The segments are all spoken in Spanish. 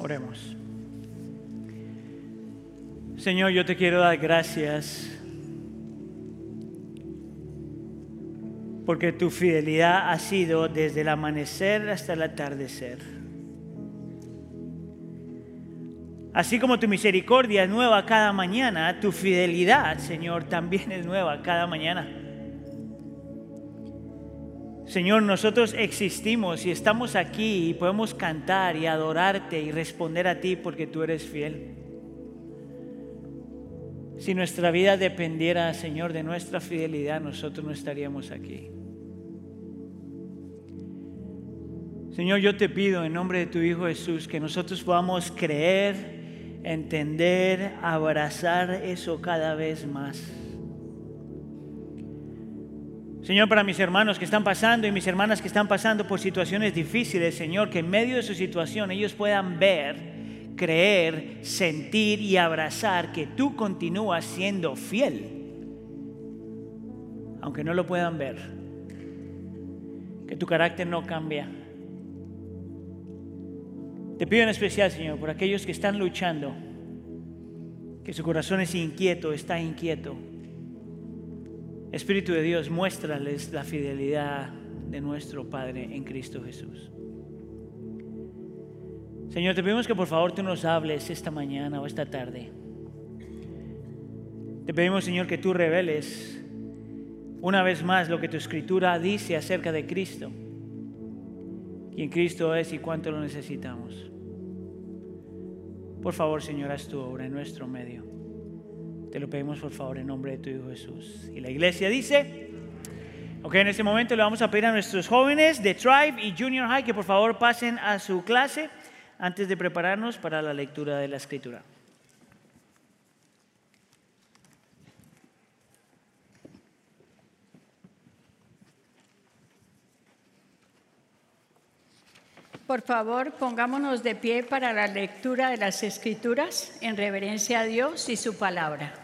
Oremos. Señor, yo te quiero dar gracias porque tu fidelidad ha sido desde el amanecer hasta el atardecer. Así como tu misericordia es nueva cada mañana, tu fidelidad, Señor, también es nueva cada mañana. Señor, nosotros existimos y estamos aquí y podemos cantar y adorarte y responder a ti porque tú eres fiel. Si nuestra vida dependiera, Señor, de nuestra fidelidad, nosotros no estaríamos aquí. Señor, yo te pido en nombre de tu Hijo Jesús que nosotros podamos creer, entender, abrazar eso cada vez más. Señor, para mis hermanos que están pasando y mis hermanas que están pasando por situaciones difíciles, Señor, que en medio de su situación ellos puedan ver, creer, sentir y abrazar que tú continúas siendo fiel, aunque no lo puedan ver, que tu carácter no cambia. Te pido en especial, Señor, por aquellos que están luchando, que su corazón es inquieto, está inquieto Espíritu de Dios, muéstrales la fidelidad de nuestro Padre en Cristo Jesús. Señor, te pedimos que por favor tú nos hables esta mañana o esta tarde. Te pedimos, Señor, que tú reveles una vez más lo que tu escritura dice acerca de Cristo, quién Cristo es y cuánto lo necesitamos. Por favor, Señor, haz tu obra en nuestro medio. Te lo pedimos por favor en nombre de tu Hijo Jesús. Y la iglesia dice, ok, en este momento le vamos a pedir a nuestros jóvenes de Tribe y Junior High que por favor pasen a su clase antes de prepararnos para la lectura de la escritura. Por favor, pongámonos de pie para la lectura de las Escrituras en reverencia a Dios y su palabra.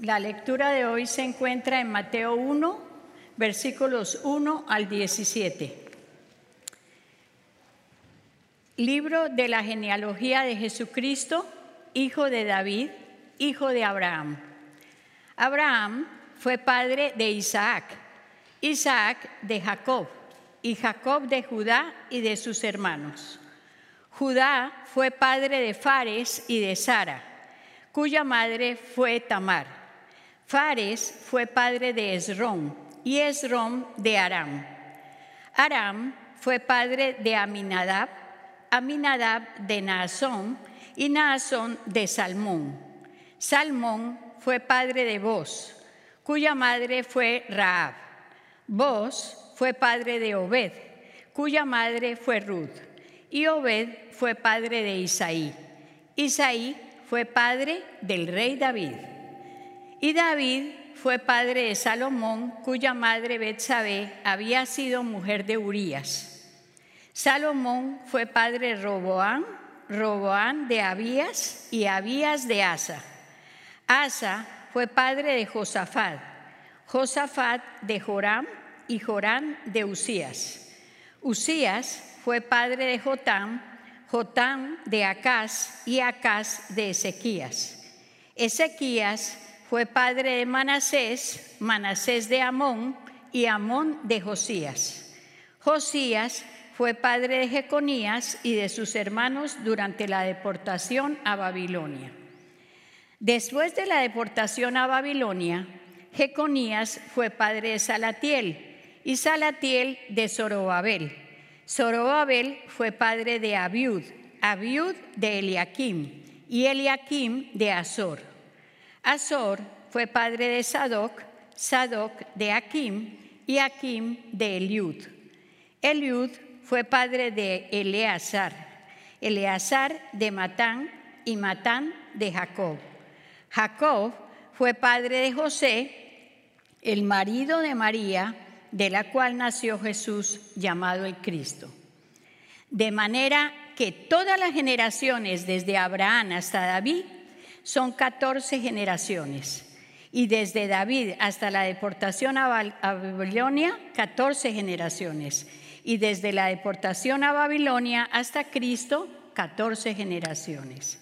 La lectura de hoy se encuentra en Mateo 1, versículos 1 al 17. Libro de la genealogía de Jesucristo, hijo de David, hijo de Abraham. Abraham fue padre de Isaac, Isaac de Jacob y Jacob de Judá y de sus hermanos. Judá fue padre de Fares y de Sara, cuya madre fue Tamar. Fares fue padre de Esrón y Esrón de Aram. Aram fue padre de Aminadab, Aminadab de Naasón y Naasón de Salmón. Salmón fue padre de Boz, cuya madre fue Raab. Boz fue padre de Obed, cuya madre fue Ruth, y Obed fue padre de Isaí. Isaí fue padre del rey David. Y David fue padre de Salomón, cuya madre Betsabé había sido mujer de Urías. Salomón fue padre de Roboán, Roboán de Abías y Abías de Asa. Asa fue padre de Josafat, Josafat de Joram y Jorán de Usías. Usías fue padre de Jotán, Jotán de Acaz y Acaz de Ezequías. Ezequías fue padre de Manasés, Manasés de Amón y Amón de Josías. Josías fue padre de Jeconías y de sus hermanos durante la deportación a Babilonia. Después de la deportación a Babilonia, Jeconías fue padre de Salatiel, y Salatiel de Zorobabel. Zorobabel fue padre de Abiud, Abiud de Eliakim y Eliakim de Azor. Azor fue padre de Sadoc, Sadoc de Akim y Akim de Eliud. Eliud fue padre de Eleazar, Eleazar de Matán y Matán de Jacob. Jacob fue padre de José, el marido de María, de la cual nació Jesús llamado el Cristo. De manera que todas las generaciones desde Abraham hasta David son 14 generaciones y desde David hasta la deportación a Babilonia 14 generaciones y desde la deportación a Babilonia hasta Cristo, 14 generaciones.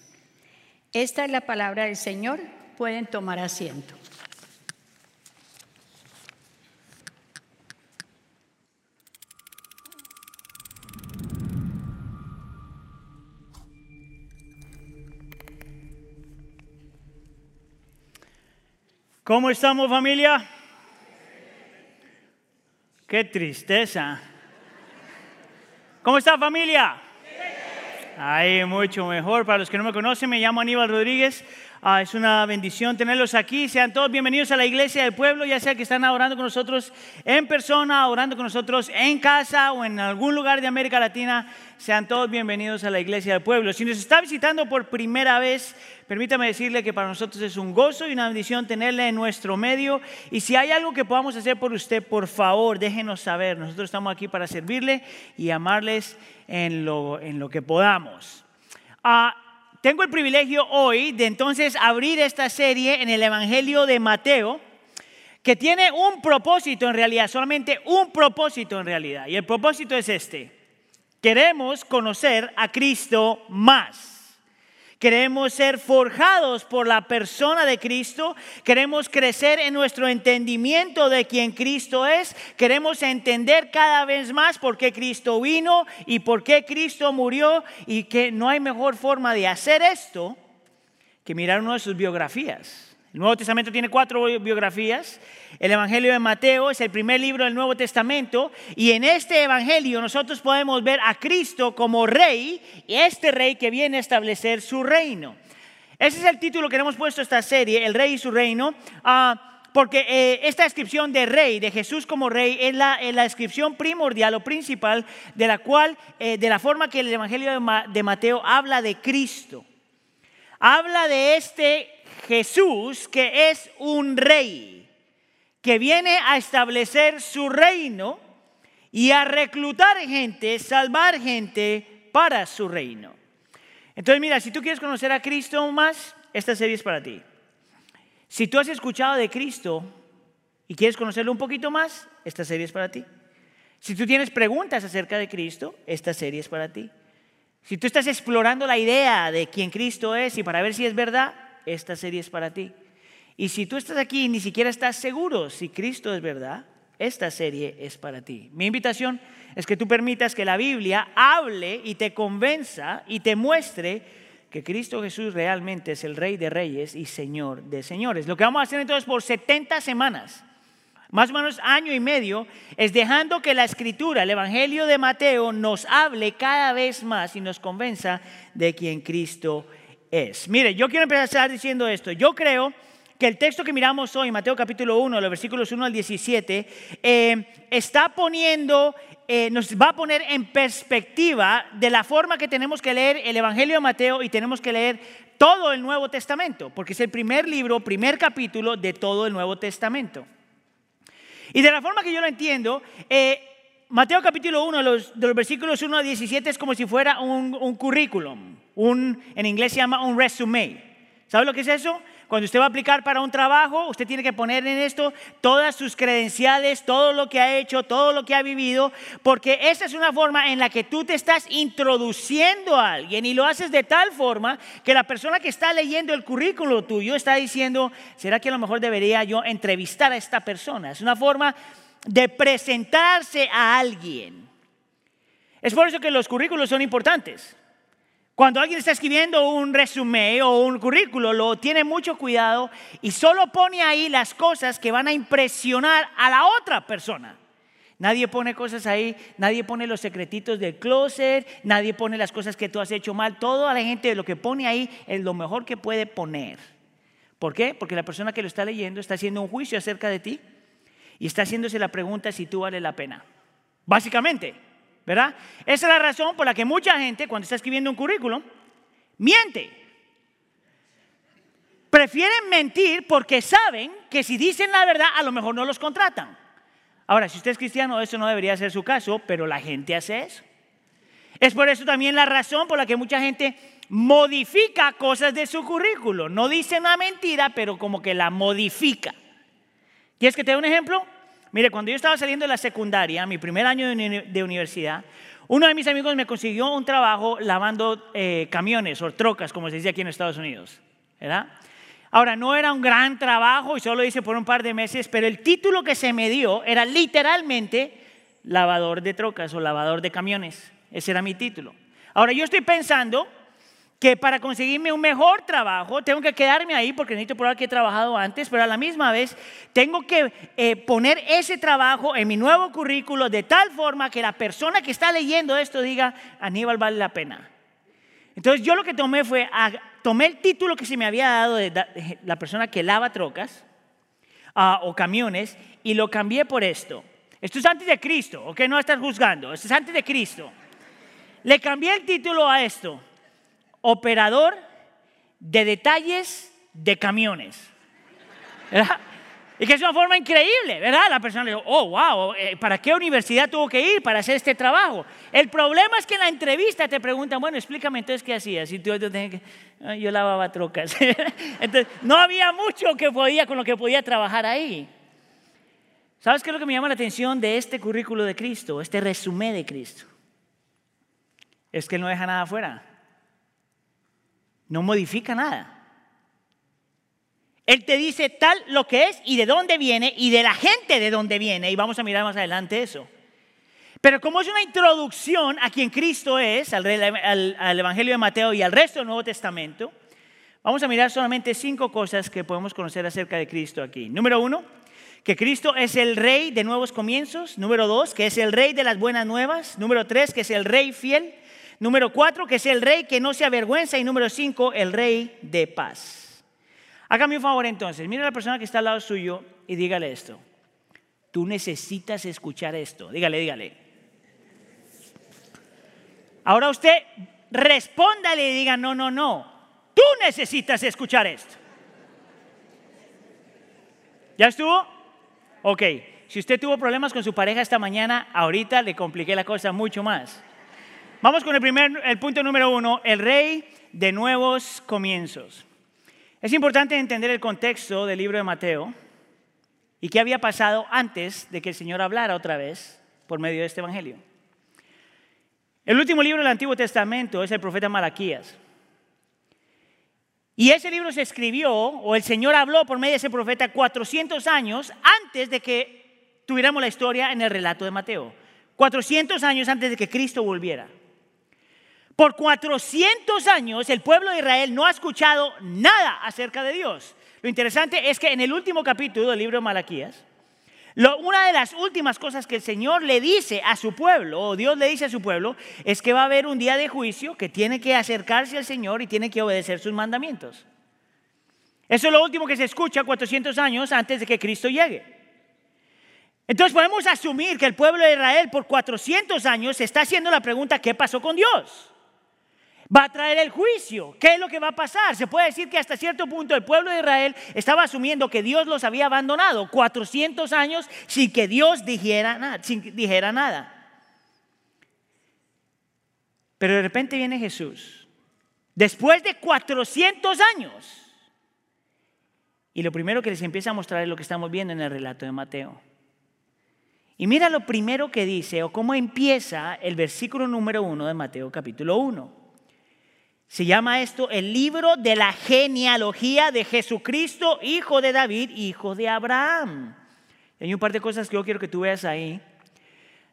Esta es la palabra del Señor. Pueden tomar asiento. ¿Cómo estamos familia? Qué tristeza. ¿Cómo está familia? Ahí, mucho mejor. Para los que no me conocen, me llamo Aníbal Rodríguez. Ah, es una bendición tenerlos aquí. Sean todos bienvenidos a la iglesia del pueblo, ya sea que están orando con nosotros en persona, orando con nosotros en casa o en algún lugar de América Latina. Sean todos bienvenidos a la iglesia del pueblo. Si nos está visitando por primera vez, permítame decirle que para nosotros es un gozo y una bendición tenerle en nuestro medio. Y si hay algo que podamos hacer por usted, por favor, déjenos saber. Nosotros estamos aquí para servirle y amarles en lo, en lo que podamos. Ah, tengo el privilegio hoy de entonces abrir esta serie en el Evangelio de Mateo, que tiene un propósito en realidad, solamente un propósito en realidad. Y el propósito es este. Queremos conocer a Cristo más. Queremos ser forjados por la persona de Cristo. Queremos crecer en nuestro entendimiento de quién Cristo es. Queremos entender cada vez más por qué Cristo vino y por qué Cristo murió. Y que no hay mejor forma de hacer esto que mirar una de sus biografías. El Nuevo Testamento tiene cuatro biografías. El Evangelio de Mateo es el primer libro del Nuevo Testamento y en este Evangelio nosotros podemos ver a Cristo como rey y este rey que viene a establecer su reino. Ese es el título que hemos puesto a esta serie, El Rey y su Reino. Ah, porque eh, esta descripción de rey, de Jesús como rey, es la, descripción primordial o principal de la cual, eh, de la forma que el Evangelio de Mateo habla de Cristo. Habla de este Jesús, que es un rey, que viene a establecer su reino y a reclutar gente, salvar gente para su reino. Entonces, mira, si tú quieres conocer a Cristo más, esta serie es para ti. Si tú has escuchado de Cristo y quieres conocerlo un poquito más, esta serie es para ti. Si tú tienes preguntas acerca de Cristo, esta serie es para ti. Si tú estás explorando la idea de quién Cristo es y para ver si es verdad, esta serie es para ti. Y si tú estás aquí y ni siquiera estás seguro si Cristo es verdad, esta serie es para ti. Mi invitación es que tú permitas que la Biblia hable y te convenza y te muestre que Cristo Jesús realmente es el Rey de Reyes y Señor de Señores. Lo que vamos a hacer entonces por 70 semanas, más o menos año y medio, es dejando que la Escritura, el Evangelio de Mateo, nos hable cada vez más y nos convenza de quien Cristo es es. Mire, yo quiero empezar diciendo esto. Yo creo que el texto que miramos hoy, Mateo capítulo 1, los versículos 1 al 17, eh, está poniendo, eh, nos va a poner en perspectiva de la forma que tenemos que leer el Evangelio de Mateo y tenemos que leer todo el Nuevo Testamento, porque es el primer libro, primer capítulo de todo el Nuevo Testamento. Y de la forma que yo lo entiendo, eh, Mateo capítulo 1, los, de los versículos 1 a 17 es como si fuera un, un currículum, un, en inglés se llama un resume. ¿Sabe lo que es eso? Cuando usted va a aplicar para un trabajo, usted tiene que poner en esto todas sus credenciales, todo lo que ha hecho, todo lo que ha vivido, porque esa es una forma en la que tú te estás introduciendo a alguien y lo haces de tal forma que la persona que está leyendo el currículo tuyo está diciendo, ¿será que a lo mejor debería yo entrevistar a esta persona? Es una forma de presentarse a alguien. Es por eso que los currículos son importantes. Cuando alguien está escribiendo un resumen o un currículo, lo tiene mucho cuidado y solo pone ahí las cosas que van a impresionar a la otra persona. Nadie pone cosas ahí, nadie pone los secretitos del closet, nadie pone las cosas que tú has hecho mal. Toda la gente lo que pone ahí es lo mejor que puede poner. ¿Por qué? Porque la persona que lo está leyendo está haciendo un juicio acerca de ti y está haciéndose la pregunta si tú vale la pena. Básicamente, ¿verdad? Esa es la razón por la que mucha gente cuando está escribiendo un currículum miente. Prefieren mentir porque saben que si dicen la verdad a lo mejor no los contratan. Ahora, si usted es cristiano, eso no debería ser su caso, pero la gente hace eso. Es por eso también la razón por la que mucha gente modifica cosas de su currículo. No dice una mentira, pero como que la modifica. ¿Quieres que te dé un ejemplo? Mire, cuando yo estaba saliendo de la secundaria, mi primer año de, universidad, uno de mis amigos me consiguió un trabajo lavando eh, camiones o trocas, como se dice aquí en Estados Unidos. ¿verdad? Ahora, no era un gran trabajo y solo hice por un par de meses, pero el título que se me dio era literalmente lavador de trocas o lavador de camiones. Ese era mi título. Ahora, yo estoy pensando que para conseguirme un mejor trabajo tengo que quedarme ahí porque necesito probar que he trabajado antes, pero a la misma vez tengo que eh, poner ese trabajo en mi nuevo currículo de tal forma que la persona que está leyendo esto diga, Aníbal vale la pena. Entonces yo lo que tomé fue, tomé el título que se me había dado de, la persona que lava trocas ah, o camiones y lo cambié por esto. Esto es antes de Cristo, ¿ok? No estás juzgando, esto es antes de Cristo. Le cambié el título a esto operador de detalles de camiones. Y que es una forma increíble, ¿verdad? La persona le dijo, oh, wow, eh, ¿para qué universidad tuvo que ir para hacer este trabajo? El problema es que en la entrevista te preguntan, bueno, explícame entonces qué hacías. Y tú, que, yo lavaba trocas. entonces, no había mucho que podía con lo que podía trabajar ahí. ¿Sabes qué es lo que me llama la atención de este currículo de Cristo, este resumen de Cristo? Es que él no deja nada afuera. No modifica nada. Él te dice tal lo que es y de dónde viene y de la gente de dónde viene. Y vamos a mirar más adelante eso. Pero como es una introducción a quien Cristo es, al, al, Evangelio de Mateo y al resto del Nuevo Testamento, vamos a mirar solamente cinco cosas que podemos conocer acerca de Cristo aquí. Número uno, que Cristo es el rey de nuevos comienzos. Número dos, que es el rey de las buenas nuevas. Número tres, que es el rey fiel. Número cuatro, que es el rey que no se avergüenza. Y número cinco, el rey de paz. Hágame un favor entonces, mire a la persona que está al lado suyo y dígale esto. Tú necesitas escuchar esto. Dígale, dígale. Ahora usted respóndale y diga, no, no, no. Tú necesitas escuchar esto. ¿Ya estuvo? Ok. Si usted tuvo problemas con su pareja esta mañana, ahorita le compliqué la cosa mucho más. Vamos con el primer, el punto número uno, el rey de nuevos comienzos. Es importante entender el contexto del libro de Mateo y qué había pasado antes de que el Señor hablara otra vez por medio de este evangelio. El último libro del Antiguo Testamento es el profeta Malaquías. Y ese libro se escribió, o el Señor habló por medio de ese profeta 400 años antes de que tuviéramos la historia en el relato de Mateo. 400 años antes de que Cristo volviera. Por 400 años el pueblo de Israel no ha escuchado nada acerca de Dios. Lo interesante es que en el último capítulo del libro de Malaquías, una de las últimas cosas que el Señor le dice a su pueblo, o Dios le dice a su pueblo, es que va a haber un día de juicio que tiene que acercarse al Señor y tiene que obedecer sus mandamientos. Eso es lo último que se escucha 400 años antes de que Cristo llegue. Entonces podemos asumir que el pueblo de Israel por 400 años se está haciendo la pregunta, ¿qué pasó con Dios? Va a traer el juicio. ¿Qué es lo que va a pasar? Se puede decir que hasta cierto punto el pueblo de Israel estaba asumiendo que Dios los había abandonado 400 años sin que Dios dijera nada. Dijera nada. Pero de repente viene Jesús, después de 400 años, y lo primero que les empieza a mostrar es lo que estamos viendo en el relato de Mateo. Y mira lo primero que dice o cómo empieza el versículo número uno de Mateo capítulo 1. Se llama esto el libro de la genealogía de Jesucristo, hijo de David, hijo de Abraham. hay un par de cosas que yo quiero que tú veas ahí.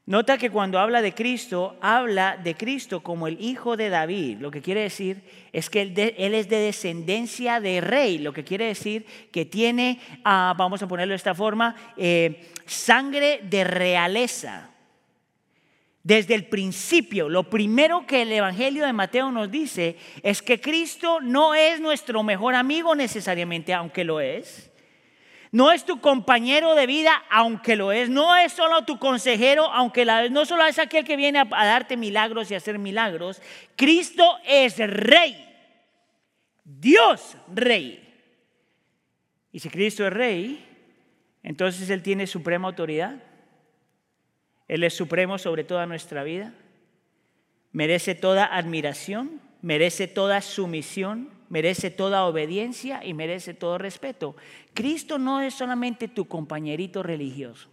Nota que cuando habla de Cristo, habla de Cristo como el hijo de David. Lo que quiere decir es que él, es de descendencia de rey. Lo que quiere decir que tiene, ah, vamos a ponerlo de esta forma, eh, sangre de realeza. Desde el principio, lo primero que el Evangelio de Mateo nos dice es que Cristo no es nuestro mejor amigo necesariamente, aunque lo es. No es tu compañero de vida, aunque lo es. No es solo tu consejero, aunque la, no solo es aquel que viene a, a darte milagros y hacer milagros. Cristo es rey. Dios rey. Y si Cristo es rey, entonces Él tiene suprema autoridad. Él es supremo sobre toda nuestra vida. Merece toda admiración, merece toda sumisión, merece toda obediencia y merece todo respeto. Cristo no es solamente tu compañerito religioso.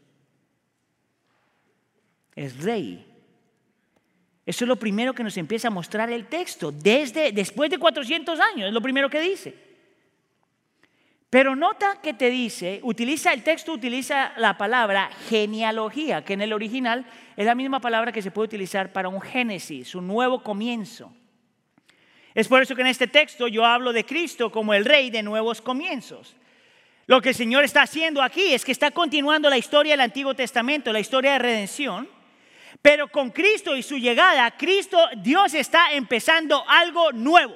es rey. Eso es lo primero que nos empieza a mostrar el texto, desde después de 400 años, es lo primero que dice. Pero nota que te dice, utiliza el texto, utiliza la palabra genealogía, que en el original es la misma palabra que se puede utilizar para un génesis, un nuevo comienzo. Es por eso que en este texto yo hablo de Cristo como el rey de nuevos comienzos. Lo que el Señor está haciendo aquí es que está continuando la historia del Antiguo Testamento, la historia de redención, pero con Cristo y su llegada, Cristo, Dios está empezando algo nuevo.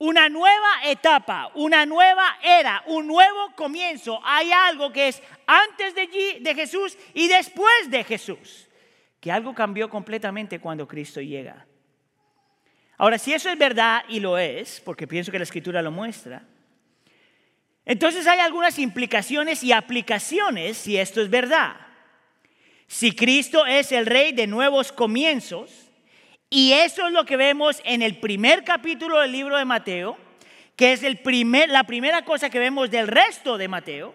Una nueva etapa, una nueva era, un nuevo comienzo. Hay algo que es antes de, Jesús y después de Jesús. Que algo cambió completamente cuando Cristo llega. Ahora, si eso es verdad, y lo es, porque pienso que la escritura lo muestra, entonces hay algunas implicaciones y aplicaciones si esto es verdad. Si Cristo es el rey de nuevos comienzos, y eso es lo que vemos en el primer capítulo del libro de Mateo, que es el primer, la primera cosa que vemos del resto de Mateo,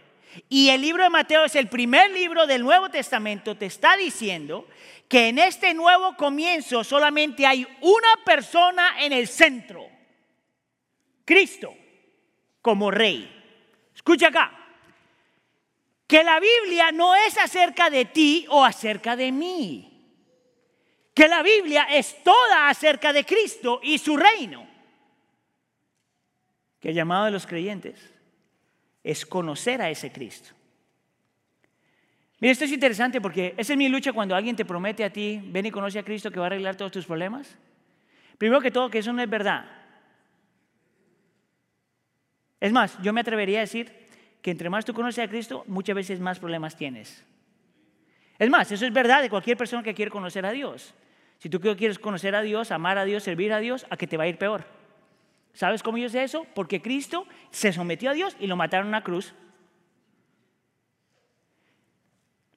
y el libro de Mateo es el primer libro del Nuevo Testamento, te está diciendo que en este nuevo comienzo solamente hay una persona en el centro, Cristo, como rey. Escucha acá, que la Biblia no es acerca de ti o acerca de mí, que la Biblia es toda acerca de Cristo y su reino, que el llamado de los creyentes es conocer a ese Cristo. Mira, esto es interesante porque esa es mi lucha cuando alguien te promete a ti, ven y conoce a Cristo que va a arreglar todos tus problemas. Primero que todo, que eso no es verdad. Es más, yo me atrevería a decir que entre más tú conoces a Cristo, muchas veces más problemas tienes. Es más, eso es verdad de cualquier persona que quiere conocer a Dios. Si tú quieres conocer a Dios, amar a Dios, servir a Dios, a que te va a ir peor. ¿Sabes cómo yo sé eso? Porque Cristo se sometió a Dios y lo mataron a una cruz.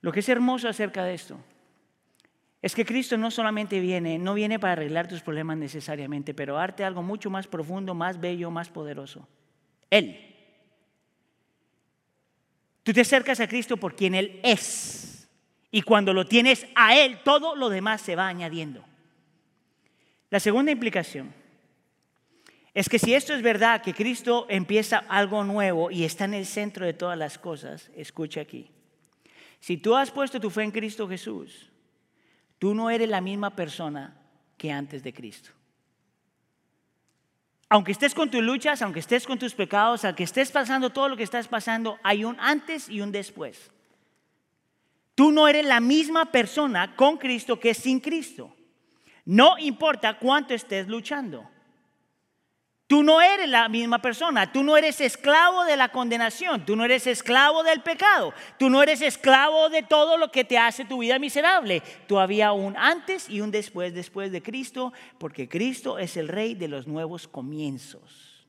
Lo que es hermoso acerca de esto es que Cristo no solamente viene, no viene para arreglar tus problemas necesariamente, pero darte algo mucho más profundo, más bello, más poderoso. Él. Tú te acercas a Cristo por quien Él es. Y cuando lo tienes a Él, todo lo demás se va añadiendo. La segunda implicación es que si esto es verdad, que Cristo empieza algo nuevo y está en el centro de todas las cosas, escucha aquí. Si tú has puesto tu fe en Cristo Jesús, tú no eres la misma persona que antes de Cristo. Aunque estés con tus luchas, aunque estés con tus pecados, aunque estés pasando todo lo que estás pasando, hay un antes y un después. Tú no eres la misma persona con Cristo que sin Cristo. No importa cuánto estés luchando. Tú no eres la misma persona, tú no eres esclavo de la condenación, tú no eres esclavo del pecado, tú no eres esclavo de todo lo que te hace tu vida miserable. Tú había un antes y un después, después de Cristo, porque Cristo es el rey de los nuevos comienzos.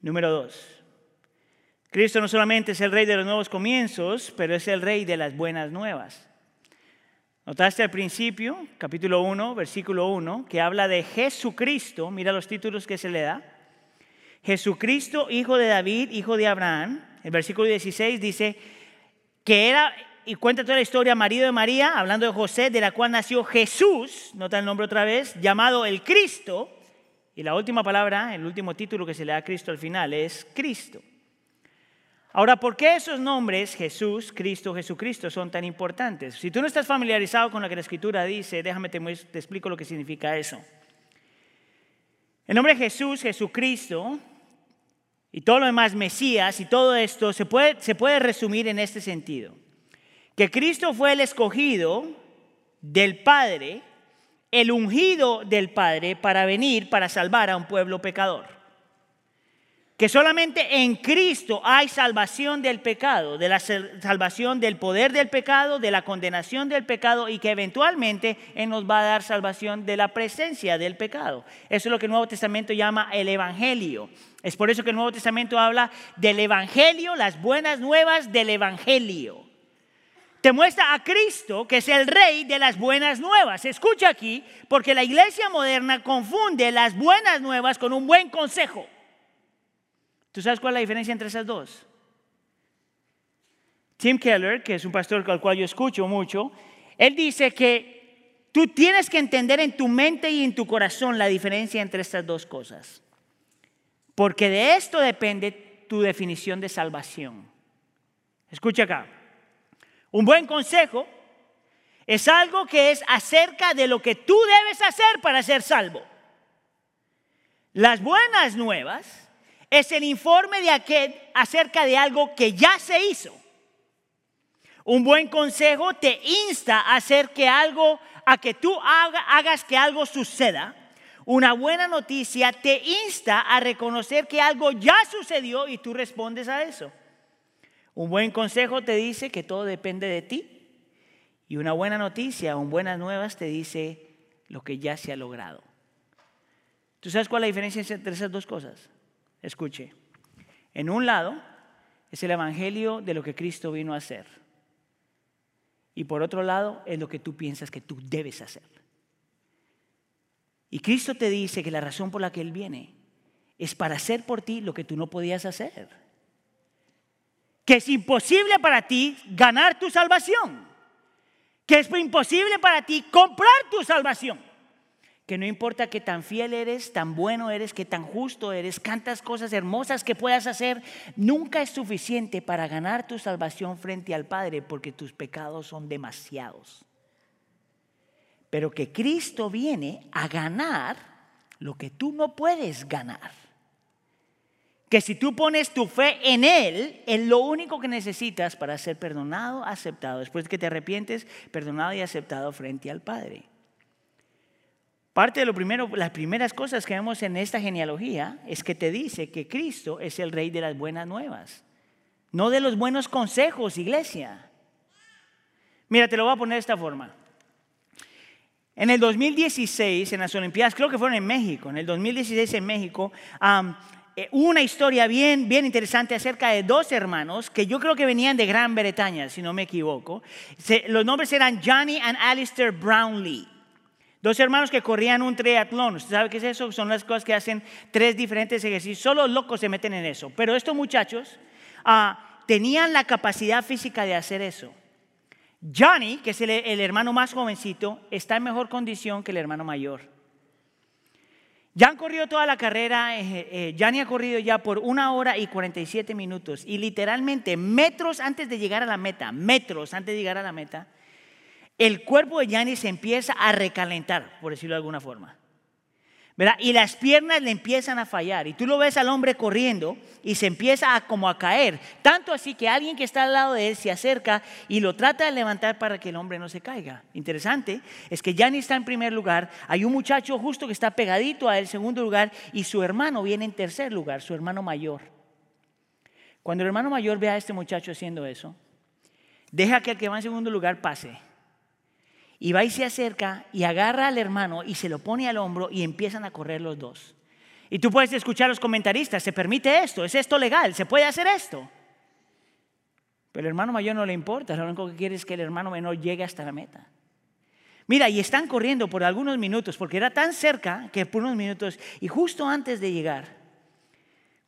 Número dos, Cristo no solamente es el rey de los nuevos comienzos, pero es el rey de las buenas nuevas. Notaste al principio, capítulo 1, versículo 1, que habla de Jesucristo, mira los títulos que se le da. Jesucristo, hijo de David, hijo de Abraham. El versículo 16 dice que era, y cuenta toda la historia, marido de María, hablando de José, de la cual nació Jesús, nota el nombre otra vez, llamado el Cristo. Y la última palabra, el último título que se le da a Cristo al final es Cristo. Ahora, ¿por qué esos nombres, Jesús, Cristo, Jesucristo, son tan importantes? Si tú no estás familiarizado con lo que la Escritura dice, déjame te, te explico lo que significa eso. El nombre Jesús, Jesucristo, y todo lo demás, Mesías, y todo esto, se puede, se puede resumir en este sentido. Que Cristo fue el escogido del Padre, el ungido del Padre para venir, para salvar a un pueblo pecador que solamente en Cristo hay salvación del pecado, de la salvación del poder del pecado, de la condenación del pecado y que eventualmente Él nos va a dar salvación de la presencia del pecado. Eso es lo que el Nuevo Testamento llama el Evangelio. Es por eso que el Nuevo Testamento habla del Evangelio, las buenas nuevas del Evangelio. Te muestra a Cristo, que es el rey de las buenas nuevas. Escucha aquí, porque la iglesia moderna confunde las buenas nuevas con un buen consejo. ¿Tú sabes cuál es la diferencia entre esas dos? Tim Keller, que es un pastor al cual yo escucho mucho, él dice que tú tienes que entender en tu mente y en tu corazón la diferencia entre estas dos cosas. Porque de esto depende tu definición de salvación. Escucha acá. Un buen consejo es algo que es acerca de lo que tú debes hacer para ser salvo. Las buenas nuevas es el informe de aquel acerca de algo que ya se hizo. Un buen consejo te insta a hacer que algo, a que tú hagas que algo suceda. Una buena noticia te insta a reconocer que algo ya sucedió y tú respondes a eso. Un buen consejo te dice que todo depende de ti. Y una buena noticia, un buenas nuevas te dice lo que ya se ha logrado. ¿Tú sabes cuál es la diferencia entre esas dos cosas? Escuche, en un lado es el Evangelio de lo que Cristo vino a hacer. Y por otro lado es lo que tú piensas que tú debes hacer. Y Cristo te dice que la razón por la que Él viene es para hacer por ti lo que tú no podías hacer. Que es imposible para ti ganar tu salvación. Que es imposible para ti comprar tu salvación que no importa que tan fiel eres, tan bueno eres, que tan justo eres, cantas cosas hermosas que puedas hacer, nunca es suficiente para ganar tu salvación frente al Padre porque tus pecados son demasiados. Pero que Cristo viene a ganar lo que tú no puedes ganar. Que si tú pones tu fe en Él, es lo único que necesitas para ser perdonado, aceptado. Después que te arrepientes, perdonado y aceptado frente al Padre. Parte de lo primero, las primeras cosas que vemos en esta genealogía es que te dice que Cristo es el rey de las buenas nuevas, no de los buenos consejos, iglesia. Mira, te lo voy a poner de esta forma. En el 2016, en las Olimpiadas, creo que fueron en México, en el 2016 en México, hubo una historia bien, bien interesante acerca de dos hermanos que yo creo que venían de Gran Bretaña, si no me equivoco. los nombres eran Johnny and Alistair Brownlee. Dos hermanos que corrían un triatlón. ¿Usted sabe qué es eso? Son las cosas que hacen tres diferentes ejercicios. Solo locos se meten en eso. Pero estos muchachos ah, tenían la capacidad física de hacer eso. Johnny, que es el, hermano más jovencito, está en mejor condición que el hermano mayor. Ya han corrido toda la carrera, eh, eh, Johnny ha corrido ya por una hora y 47 minutos y literalmente metros antes de llegar a la meta, metros antes de llegar a la meta, el cuerpo de Yanni se empieza a recalentar, por decirlo de alguna forma. ¿verdad? Y las piernas le empiezan a fallar. Y tú lo ves al hombre corriendo y se empieza a, como a caer. Tanto así que alguien que está al lado de él se acerca y lo trata de levantar para que el hombre no se caiga. Interesante es que Yanni está en primer lugar. Hay un muchacho justo que está pegadito a él, segundo lugar. Y su hermano viene en tercer lugar, su hermano mayor. Cuando el hermano mayor ve a este muchacho haciendo eso, deja que el que va en segundo lugar pase y va y se acerca y agarra al hermano y se lo pone al hombro y empiezan a correr los dos. Y tú puedes escuchar a los comentaristas, ¿se permite esto? ¿Es esto legal? ¿Se puede hacer esto? Pero el hermano mayor no le importa, lo único que quiere es que el hermano menor llegue hasta la meta. Mira, y están corriendo por algunos minutos, porque era tan cerca que por unos minutos, y justo antes de llegar,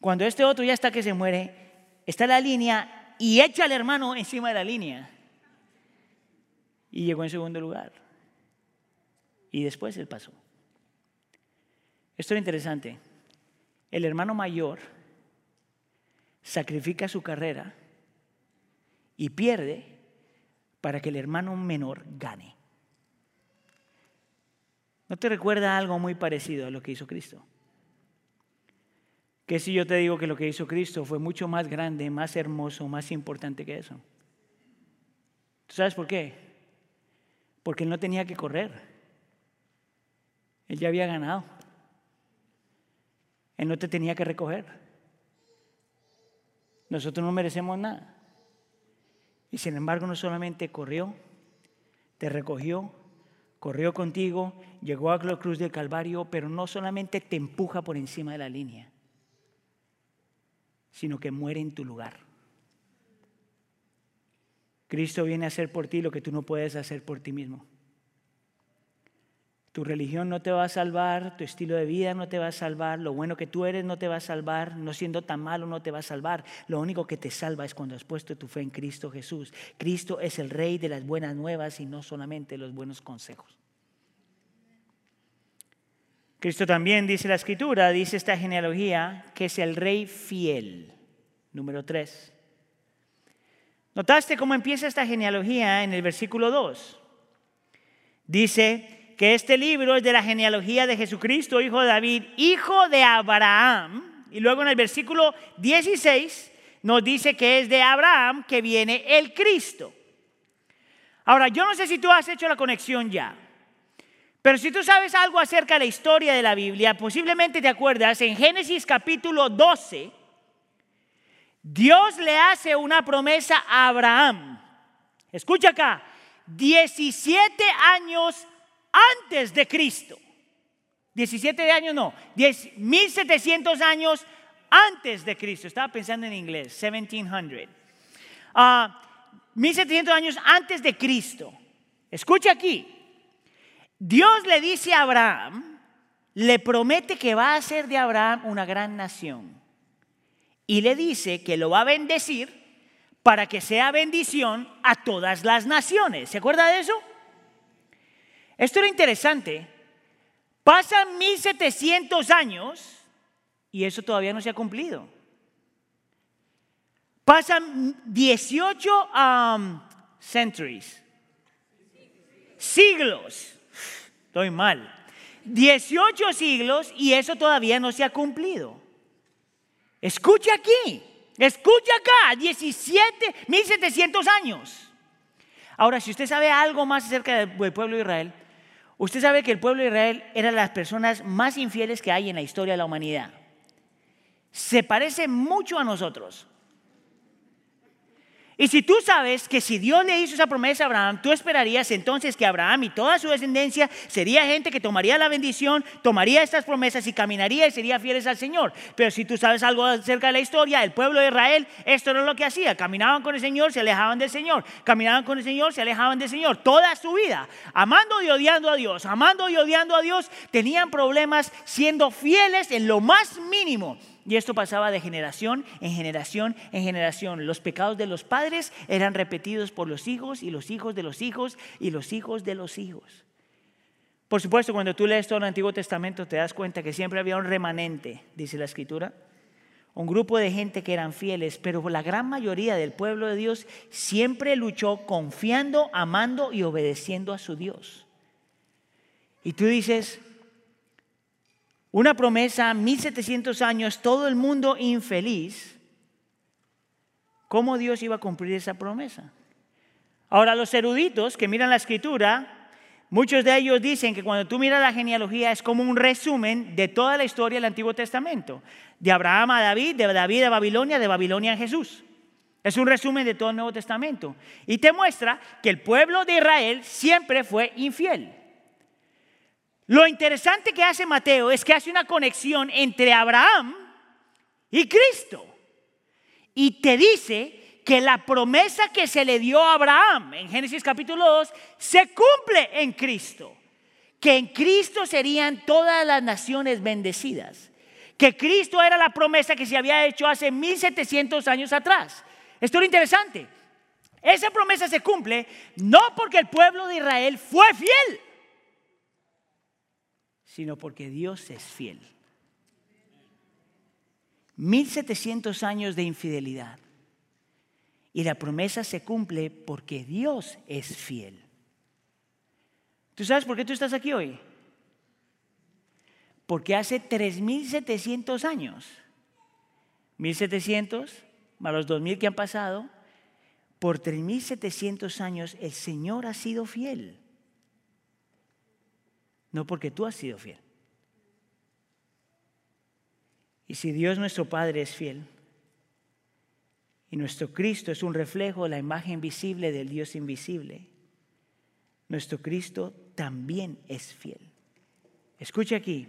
cuando este otro ya está que se muere, está la línea y echa al hermano encima de la línea y llegó en segundo lugar. Y después él pasó. Esto es interesante. El hermano mayor sacrifica su carrera y pierde para que el hermano menor gane. ¿No te recuerda algo muy parecido a lo que hizo Cristo? Que si yo te digo que lo que hizo Cristo fue mucho más grande, más hermoso, más importante que eso. ¿Tú sabes por qué? Porque él no tenía que correr. Él ya había ganado. Él no te tenía que recoger. Nosotros no merecemos nada. Y sin embargo no solamente corrió, te recogió, corrió contigo, llegó a la cruz del Calvario, pero no solamente te empuja por encima de la línea, sino que muere en tu lugar. Cristo viene a hacer por ti lo que tú no puedes hacer por ti mismo. Tu religión no te va a salvar, tu estilo de vida no te va a salvar, lo bueno que tú eres no te va a salvar, no siendo tan malo no te va a salvar. Lo único que te salva es cuando has puesto tu fe en Cristo Jesús. Cristo es el rey de las buenas nuevas y no solamente los buenos consejos. Cristo también dice la escritura, dice esta genealogía, que es el rey fiel. Número 3. ¿Notaste cómo empieza esta genealogía en el versículo 2? Dice, que este libro es de la genealogía de Jesucristo, hijo de David, hijo de Abraham. Y luego en el versículo 16 nos dice que es de Abraham que viene el Cristo. Ahora, yo no sé si tú has hecho la conexión ya, pero si tú sabes algo acerca de la historia de la Biblia, posiblemente te acuerdas, en Génesis capítulo 12, Dios le hace una promesa a Abraham. Escucha acá, 17 años antes de Cristo. 17 años no, 1700 años antes de Cristo. Estaba pensando en inglés, 1700. 1700 años antes de Cristo. Escucha aquí. Dios le dice a Abraham, le promete que va a hacer de Abraham una gran nación. Y le dice que lo va a bendecir para que sea bendición a todas las naciones. ¿Se acuerda de eso? Esto era interesante. Pasan 1700 años y eso todavía no se ha cumplido. Pasan 18 um, centuries, siglos. Estoy mal. 18 siglos y eso todavía no se ha cumplido. Escucha aquí, escucha acá, 17, 1700 años. Ahora, si usted sabe algo más acerca del pueblo de Israel, Usted sabe que el pueblo de Israel era las personas más infieles que hay en la historia de la humanidad. Se parece mucho a nosotros. Y si tú sabes que si Dios le hizo esa promesa a Abraham, tú esperarías entonces que Abraham y toda su descendencia sería gente que tomaría la bendición, tomaría estas promesas y caminaría y sería fieles al Señor. Pero si tú sabes algo acerca de la historia, el pueblo de Israel, esto no es lo que hacía. Caminaban con el Señor, se alejaban del Señor. Caminaban con el Señor, se alejaban del Señor. Toda su vida, amando y odiando a Dios, amando y odiando a Dios, tenían problemas siendo fieles en lo más mínimo y esto pasaba de generación en generación en generación. Los pecados de los padres eran repetidos por los hijos y los hijos de los hijos y los hijos de los hijos. Por supuesto, cuando tú lees todo el Antiguo Testamento te das cuenta que siempre había un remanente, dice la Escritura, un grupo de gente que eran fieles, pero la gran mayoría del pueblo de Dios siempre luchó confiando, amando y obedeciendo a su Dios. Y tú dices, una promesa, 1700 años, todo el mundo infeliz. ¿Cómo Dios iba a cumplir esa promesa? Ahora, los eruditos que miran la escritura, muchos de ellos dicen que cuando tú miras la genealogía es como un resumen de toda la historia del Antiguo Testamento, de Abraham a David, de David a Babilonia, de Babilonia a Jesús. Es un resumen de todo el Nuevo Testamento. Y te muestra que el pueblo de Israel siempre fue infiel. Lo interesante que hace Mateo es que hace una conexión entre Abraham y Cristo. Y te dice que la promesa que se le dio a Abraham en Génesis capítulo 2 se cumple en Cristo. Que en Cristo serían todas las naciones bendecidas. Que Cristo era la promesa que se había hecho hace 1700 años atrás. Esto es lo interesante. Esa promesa se cumple no porque el pueblo de Israel fue fiel sino porque Dios es fiel. 1700 años de infidelidad. Y la promesa se cumple porque Dios es fiel. ¿Tú sabes por qué tú estás aquí hoy? Porque hace 3700 años, 1700 más los 2000 que han pasado, por 3700 años el Señor ha sido fiel no porque tú has sido fiel. Y si Dios nuestro Padre es fiel, y nuestro Cristo es un reflejo de la imagen visible del Dios invisible, nuestro Cristo también es fiel. Escuche aquí,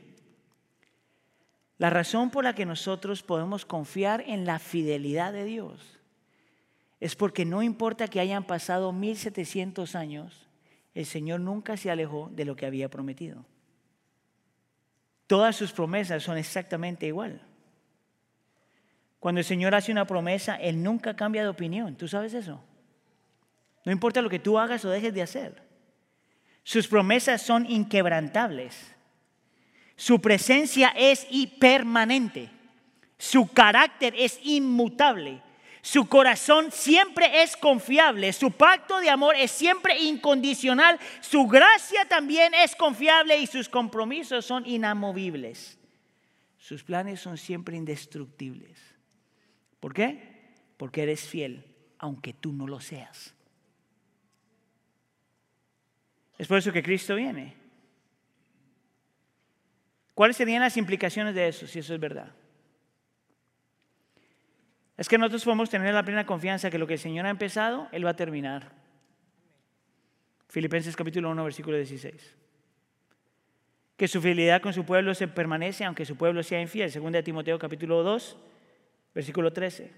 la razón por la que nosotros podemos confiar en la fidelidad de Dios es porque no importa que hayan pasado 1700 años, el Señor nunca se alejó de lo que había prometido. Todas sus promesas son exactamente igual. Cuando el Señor hace una promesa, Él nunca cambia de opinión. ¿Tú sabes eso? No importa lo que tú hagas o dejes de hacer. Sus promesas son inquebrantables. Su presencia es permanente. Su carácter es inmutable. Su corazón siempre es confiable. Su pacto de amor es siempre incondicional. Su gracia también es confiable y sus compromisos son inamovibles. Sus planes son siempre indestructibles. ¿Por qué? Porque eres fiel, aunque tú no lo seas. Es por eso que Cristo viene. ¿Cuáles serían las implicaciones de eso, si eso es verdad? Es que nosotros podemos tener la plena confianza que lo que el Señor ha empezado, Él va a terminar. Filipenses capítulo 1, versículo 16. Que su fidelidad con su pueblo se permanece aunque su pueblo sea infiel. Segunda de Timoteo capítulo 2, versículo 13.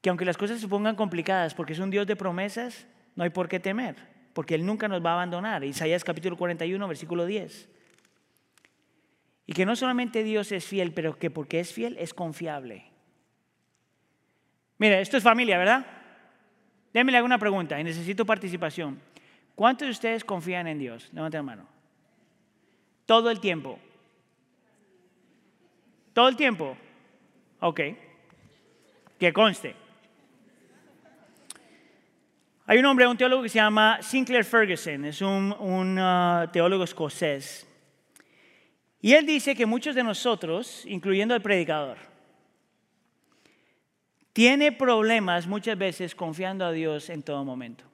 Que aunque las cosas se pongan complicadas porque es un Dios de promesas, no hay por qué temer, porque Él nunca nos va a abandonar. Isaías capítulo 41, versículo 10. Y que no solamente Dios es fiel, pero que porque es fiel es confiable. Mire, esto es familia, ¿verdad? Démele alguna pregunta y necesito participación. ¿Cuántos de ustedes confían en Dios? Levanten la mano. Todo el tiempo. Todo el tiempo. Ok. Que conste. Hay un hombre, un teólogo que se llama Sinclair Ferguson, es un, uh, teólogo escocés. Y él dice que muchos de nosotros, incluyendo el predicador, tiene problemas muchas veces confiando a Dios en todo momento.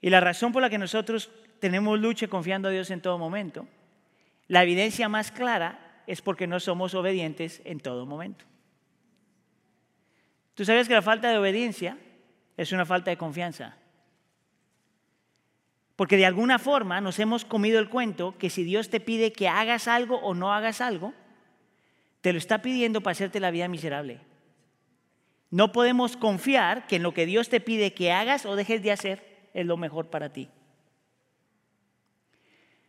Y la razón por la que nosotros tenemos lucha confiando a Dios en todo momento, la evidencia más clara es porque no somos obedientes en todo momento. ¿Tú sabes que la falta de obediencia es una falta de confianza? Porque de alguna forma nos hemos comido el cuento que si Dios te pide que hagas algo o no hagas algo, te lo está pidiendo para hacerte la vida miserable. No podemos confiar que en lo que Dios te pide que hagas o dejes de hacer es lo mejor para ti.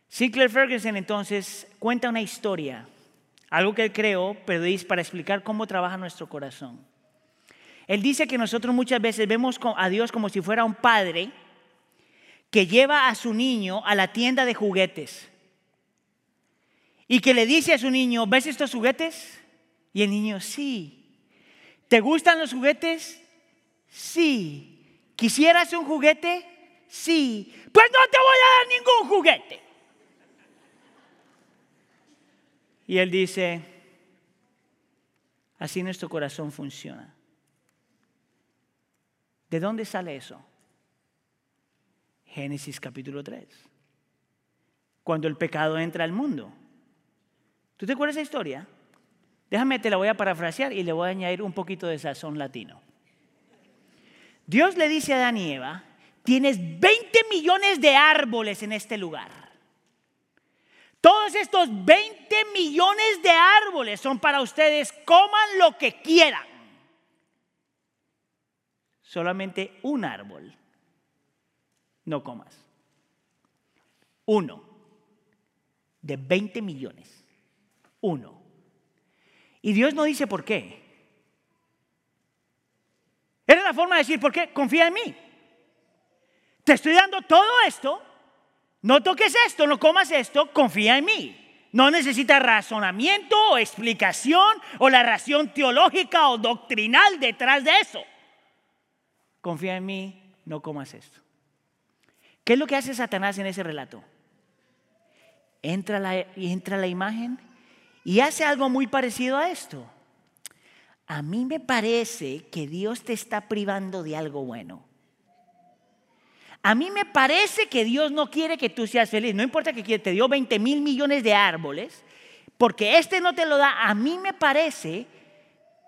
Sinclair Ferguson entonces cuenta una historia, algo que él creó, pero dice para explicar cómo trabaja nuestro corazón. Él dice que nosotros muchas veces vemos a Dios como si fuera un padre que lleva a su niño a la tienda de juguetes y que le dice a su niño, ¿ves estos juguetes? Y el niño, sí. ¿Te gustan los juguetes? Sí. ¿Quisieras un juguete? Sí. Pues no te voy a dar ningún juguete. Y él dice, así nuestro corazón funciona. ¿De dónde sale eso? Génesis capítulo 3. Cuando el pecado entra al mundo. ¿Tú te acuerdas esa historia? Déjame, te la voy a parafrasear y le voy a añadir un poquito de sazón latino. Dios le dice a Adán y Eva, tienes 20 millones de árboles en este lugar. Todos estos 20 millones de árboles son para ustedes, coman lo que quieran. Solamente un árbol no comas. Uno de 20 millones. Uno. Y Dios no dice por qué. Era la forma de decir, ¿por qué? Confía en mí. Te estoy dando todo esto. No toques esto, no comas esto, confía en mí. No necesitas razonamiento o explicación o la razón teológica o doctrinal detrás de eso. Confía en mí, no comas esto. ¿Qué es lo que hace Satanás en ese relato? Entra la, entra la imagen y hace algo muy parecido a esto. A mí me parece que Dios te está privando de algo bueno. A mí me parece que Dios no quiere que tú seas feliz. No importa que te dio 20 mil millones de árboles, porque este no te lo da. A mí me parece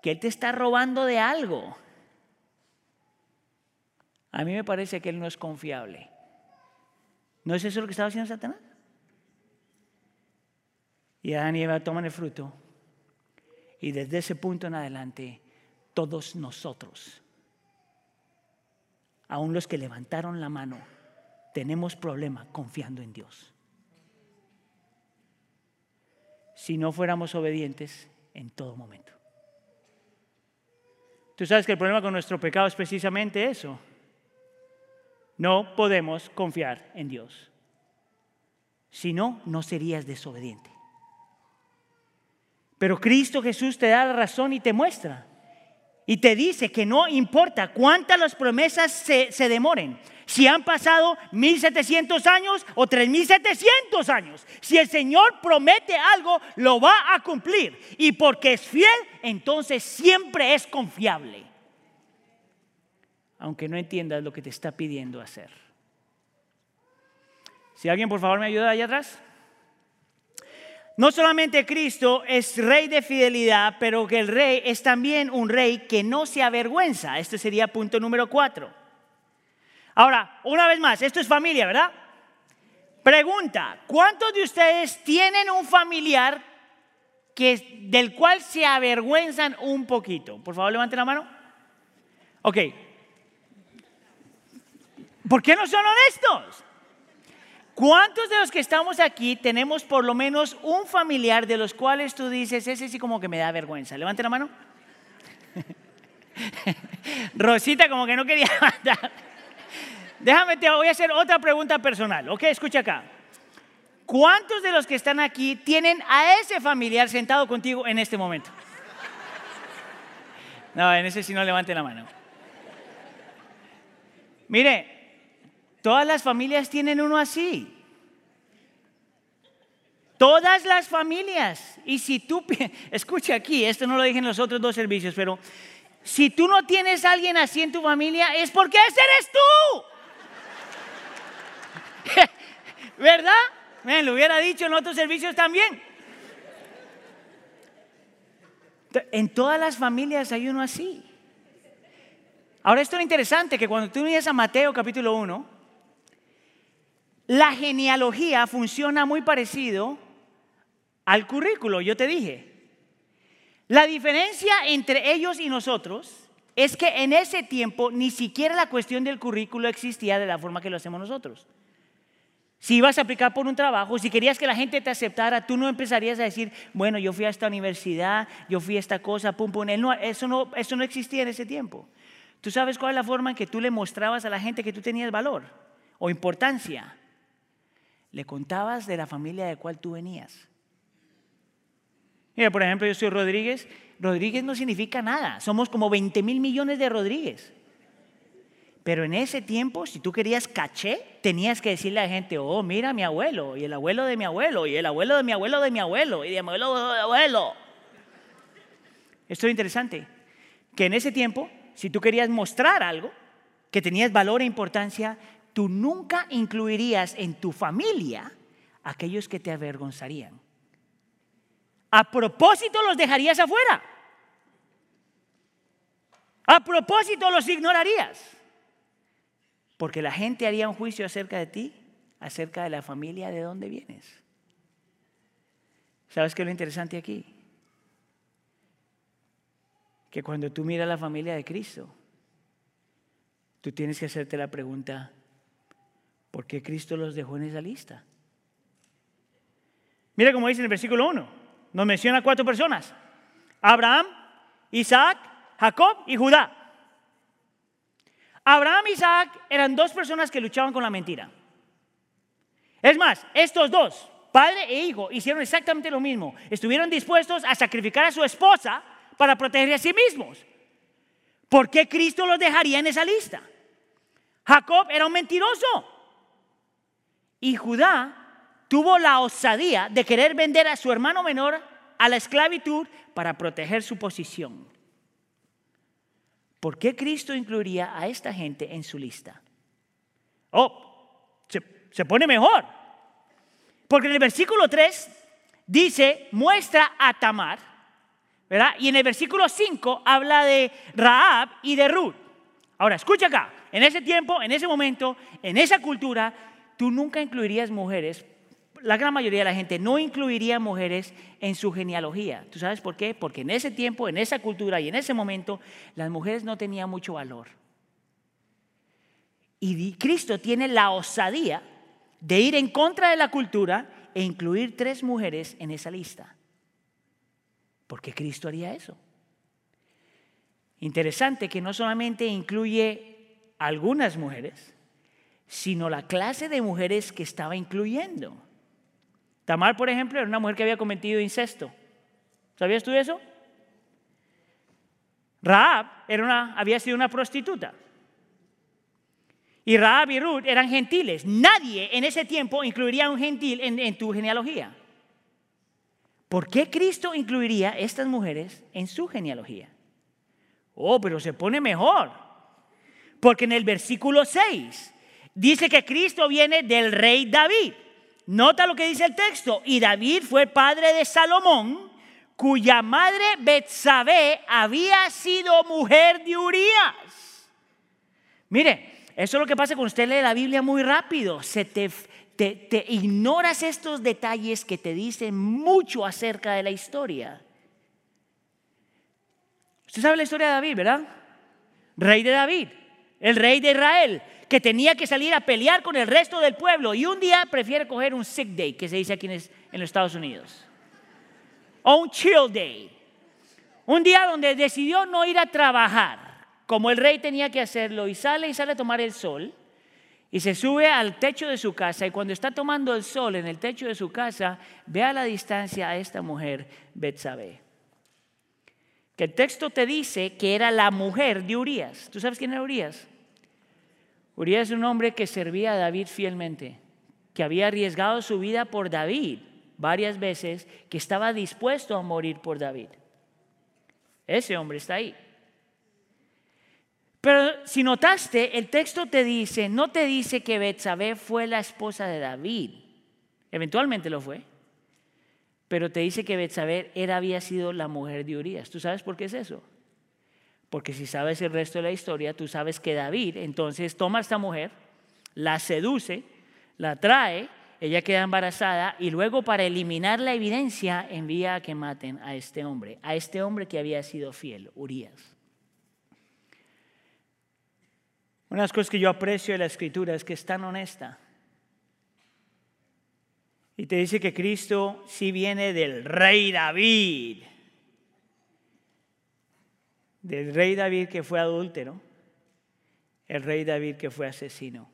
que Él te está robando de algo. A mí me parece que Él no es confiable. ¿No es eso lo que estaba haciendo Satanás? Y Adán y Eva toman el fruto. Y desde ese punto en adelante, todos nosotros, aun los que levantaron la mano, tenemos problema confiando en Dios. si no fuéramos obedientes en todo momento. Tú sabes que el problema con nuestro pecado es precisamente eso. No podemos confiar en Dios. Si no, no serías desobediente. Pero Cristo Jesús te da la razón y te muestra. Y te dice que no importa cuántas las promesas se, se demoren. Si han pasado 1700 años o 3700 años. Si el Señor promete algo, lo va a cumplir. Y porque es fiel, entonces siempre es confiable. Aunque no entiendas lo que te está pidiendo hacer. Si alguien por favor me ayuda allá atrás. No solamente Cristo es rey de fidelidad, pero que el rey es también un rey que no se avergüenza. Este sería punto número cuatro. Ahora, una vez más, esto es familia, ¿verdad? Pregunta, ¿cuántos de ustedes tienen un familiar que, del cual se avergüenzan un poquito? Por favor, levanten la mano. Ok. ¿Por qué no son honestos? ¿Cuántos de los que estamos aquí tenemos por lo menos un familiar de los cuales tú dices, ese sí como que me da vergüenza? Levante la mano. Rosita como que no quería levantar. Déjame, te voy a hacer otra pregunta personal. Ok, escucha acá. ¿Cuántos de los que están aquí tienen a ese familiar sentado contigo en este momento? No, en ese sí no levante la mano. Mire, Todas las familias tienen uno así. Todas las familias. Y si tú, escucha aquí, esto no lo dije en los otros dos servicios, pero si tú no tienes a alguien así en tu familia, es porque ese eres tú. ¿Verdad? Me lo hubiera dicho en otros servicios también. En todas las familias hay uno así. Ahora esto es interesante, que cuando tú miras a Mateo capítulo 1, la genealogía funciona muy parecido al currículo, yo te dije. La diferencia entre ellos y nosotros es que en ese tiempo ni siquiera la cuestión del currículo existía de la forma que lo hacemos nosotros. Si ibas a aplicar por un trabajo, si querías que la gente te aceptara, tú no empezarías a decir, bueno, yo fui a esta universidad, yo fui a esta cosa, pum, pum. eso, no, eso no existía en ese tiempo. ¿Tú sabes cuál es la forma en que tú le mostrabas a la gente que tú tenías valor o importancia? Le contabas de la familia de cual tú venías. Mira, por ejemplo, yo soy Rodríguez. Rodríguez no significa nada. Somos como 20 mil millones de Rodríguez. Pero en ese tiempo, si tú querías caché, tenías que decirle a la gente, oh, mira mi abuelo, y el abuelo de mi abuelo, y el abuelo de mi abuelo de mi abuelo, y de mi abuelo de mi abuelo. Esto es interesante, que en ese tiempo, si tú querías mostrar algo que tenías valor e importancia, tú nunca incluirías en tu familia aquellos que te avergonzarían. A propósito los dejarías afuera. A propósito los ignorarías. Porque la gente haría un juicio acerca de ti, acerca de la familia de dónde vienes. ¿Sabes qué es lo interesante aquí? Que cuando tú miras la familia de Cristo, tú tienes que hacerte la pregunta, ¿Por qué Cristo los dejó en esa lista? Mira cómo dice en el versículo 1. Nos menciona cuatro personas. Abraham, Isaac, Jacob y Judá. Abraham y Isaac eran dos personas que luchaban con la mentira. Es más, estos dos, padre e hijo, hicieron exactamente lo mismo. Estuvieron dispuestos a sacrificar a su esposa para proteger a sí mismos. ¿Por qué Cristo los dejaría en esa lista? Jacob era un mentiroso. Y Judá tuvo la osadía de querer vender a su hermano menor a la esclavitud para proteger su posición. ¿Por qué Cristo incluiría a esta gente en su lista? Oh, se, pone mejor. Porque en el versículo 3 dice, muestra a Tamar, ¿verdad? Y en el versículo 5 habla de Raab y de Ruth. Ahora, escucha acá, en ese tiempo, en ese momento, en esa cultura, tú nunca incluirías mujeres, la gran mayoría de la gente no incluiría mujeres en su genealogía. ¿Tú sabes por qué? Porque en ese tiempo, en esa cultura y en ese momento, las mujeres no tenían mucho valor. Y Cristo tiene la osadía de ir en contra de la cultura e incluir tres mujeres en esa lista. ¿Por qué Cristo haría eso? Interesante que no solamente incluye algunas mujeres, sino la clase de mujeres que estaba incluyendo. Tamar, por ejemplo, era una mujer que había cometido incesto. ¿Sabías tú eso? Raab era una, había sido una prostituta. Y Raab y Ruth eran gentiles. Nadie en ese tiempo incluiría a un gentil en, en tu genealogía. ¿Por qué Cristo incluiría a estas mujeres en su genealogía? Oh, pero se pone mejor. Porque en el versículo 6 dice que Cristo viene del rey David. Nota lo que dice el texto. Y David fue padre de Salomón, cuya madre Betsabé había sido mujer de Urías. Mire, eso es lo que pasa cuando usted lee la Biblia muy rápido. Se te, te, ignoras estos detalles que te dicen mucho acerca de la historia. Usted sabe la historia de David, ¿verdad? Rey de David, el rey de Israel, que tenía que salir a pelear con el resto del pueblo y un día prefiere coger un sick day, que se dice aquí en los Estados Unidos, o un chill day. Un día donde decidió no ir a trabajar, como el rey tenía que hacerlo, y sale y sale a tomar el sol y se sube al techo de su casa y cuando está tomando el sol en el techo de su casa, ve a la distancia a esta mujer, Betsabé. Que el texto te dice que era la mujer de Urias. ¿Tú sabes quién era Urias? Urias es un hombre que servía a David fielmente, que había arriesgado su vida por David varias veces, que estaba dispuesto a morir por David. Ese hombre está ahí. Pero si notaste, el texto te dice, no te dice que Betsabé fue la esposa de David. Eventualmente lo fue. Pero te dice que Betsabé era, había sido la mujer de Urias. ¿Tú sabes por qué es eso? Porque si sabes el resto de la historia, tú sabes que David entonces toma a esta mujer, la seduce, la trae, ella queda embarazada y luego para eliminar la evidencia envía a que maten a este hombre, a este hombre que había sido fiel, Urias. Una de las cosas que yo aprecio de la escritura es que es tan honesta. Y te dice que Cristo sí viene del rey David. Del rey David que fue adúltero. El rey David que fue asesino.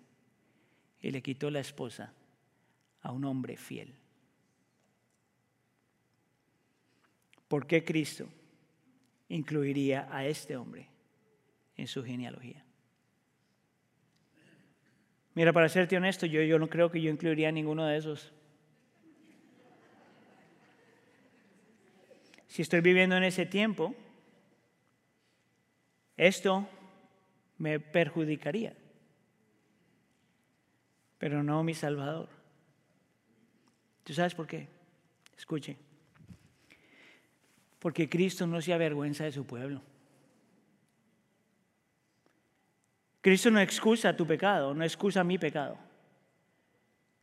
Y le quitó la esposa a un hombre fiel. ¿Por qué Cristo incluiría a este hombre en su genealogía? Mira, para serte honesto, yo, yo no creo que yo incluiría a ninguno de esos. Si estoy viviendo en ese tiempo, esto me perjudicaría, pero no mi Salvador. ¿Tú sabes por qué? Escuche. Porque Cristo no se avergüenza de su pueblo. Cristo no excusa tu pecado, no excusa mi pecado.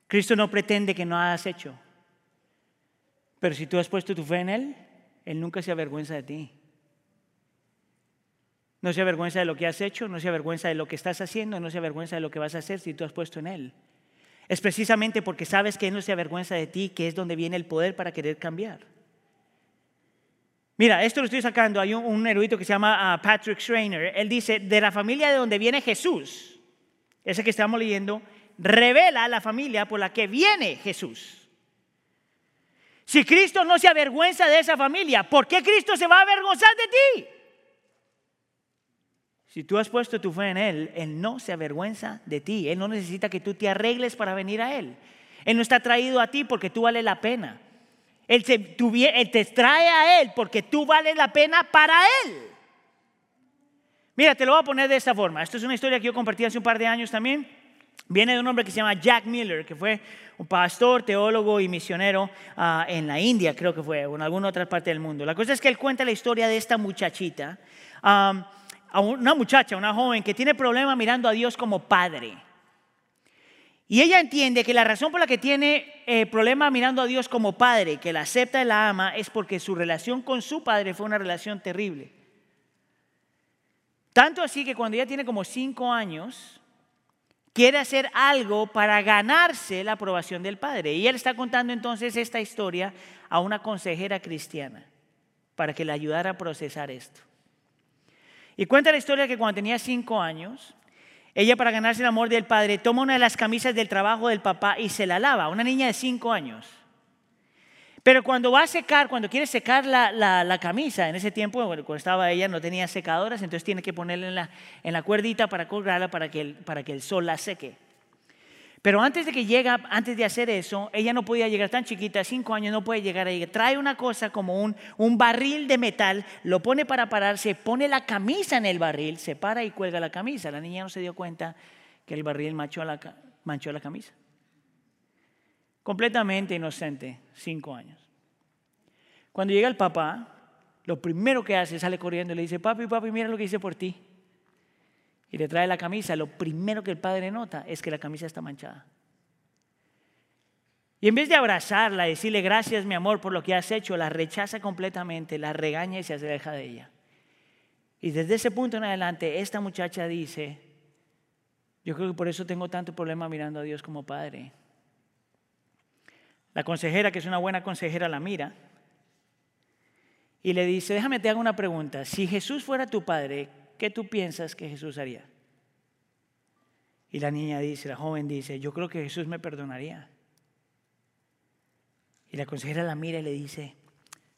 Cristo no pretende que no hayas hecho. Pero si tú has puesto tu fe en Él, Él nunca se avergüenza de ti. No se avergüenza de lo que has hecho, no se avergüenza de lo que estás haciendo, no se avergüenza de lo que vas a hacer si tú has puesto en Él. Es precisamente porque sabes que Él no se avergüenza de ti que es donde viene el poder para querer cambiar. Mira, esto lo estoy sacando. Hay un, erudito que se llama ah, Patrick Schreiner. Él dice, de la familia de donde viene Jesús, ese que estamos leyendo, revela la familia por la que viene Jesús. Si Cristo no se avergüenza de esa familia, ¿por qué Cristo se va a avergonzar de ti? Si tú has puesto tu fe en Él, Él no se avergüenza de ti. Él no necesita que tú te arregles para venir a Él. Él no está traído a ti porque tú vales la pena. Él te, trae a Él porque tú vales la pena para Él. Mira, te lo voy a poner de esta forma. Esto es una historia que yo compartí hace un par de años también. Viene de un hombre que se llama Jack Miller, que fue un pastor, teólogo y misionero ah, en la India, creo que fue, o en alguna otra parte del mundo. La cosa es que él cuenta la historia de esta muchachita, una muchacha, una joven que tiene problema mirando a Dios como padre. Y ella entiende que la razón por la que tiene eh, problema mirando a Dios como padre, que la acepta y la ama, es porque su relación con su padre fue una relación terrible. Tanto así que cuando ella tiene como cinco años, quiere hacer algo para ganarse la aprobación del padre. Y él está contando entonces esta historia a una consejera cristiana para que le ayudara a procesar esto. Y cuenta la historia que cuando tenía cinco años, ella para ganarse el amor del padre toma una de las camisas del trabajo del papá y se la lava, una niña de cinco años. Pero cuando va a secar, cuando quiere secar la, camisa, en ese tiempo, cuando estaba ella no tenía secadoras, entonces tiene que ponerla en la, en la cuerdita para colgarla para que, para que el sol la seque. Pero antes de que llega, antes de hacer eso, ella no podía llegar tan chiquita, cinco años, no puede llegar ahí. Trae una cosa como un, un barril de metal, lo pone para pararse, pone la camisa en el barril, se para y cuelga la camisa. La niña no se dio cuenta que el barril manchó la, manchó la camisa. Completamente inocente, cinco años. Cuando llega el papá, lo primero que hace, sale corriendo y le dice, papi, papi, mira lo que hice por ti y le trae la camisa, lo primero que el padre nota es que la camisa está manchada. Y en vez de abrazarla, decirle gracias mi amor por lo que has hecho, la rechaza completamente, la regaña y se aleja de ella. Y desde ese punto en adelante, esta muchacha dice, yo creo que por eso tengo tanto problema mirando a Dios como padre. La consejera, que es una buena consejera, la mira y le dice, déjame te hago una pregunta, si Jesús fuera tu padre, ¿qué tú piensas que Jesús haría? Y la niña dice, la joven dice, yo creo que Jesús me perdonaría. Y la consejera la mira y le dice,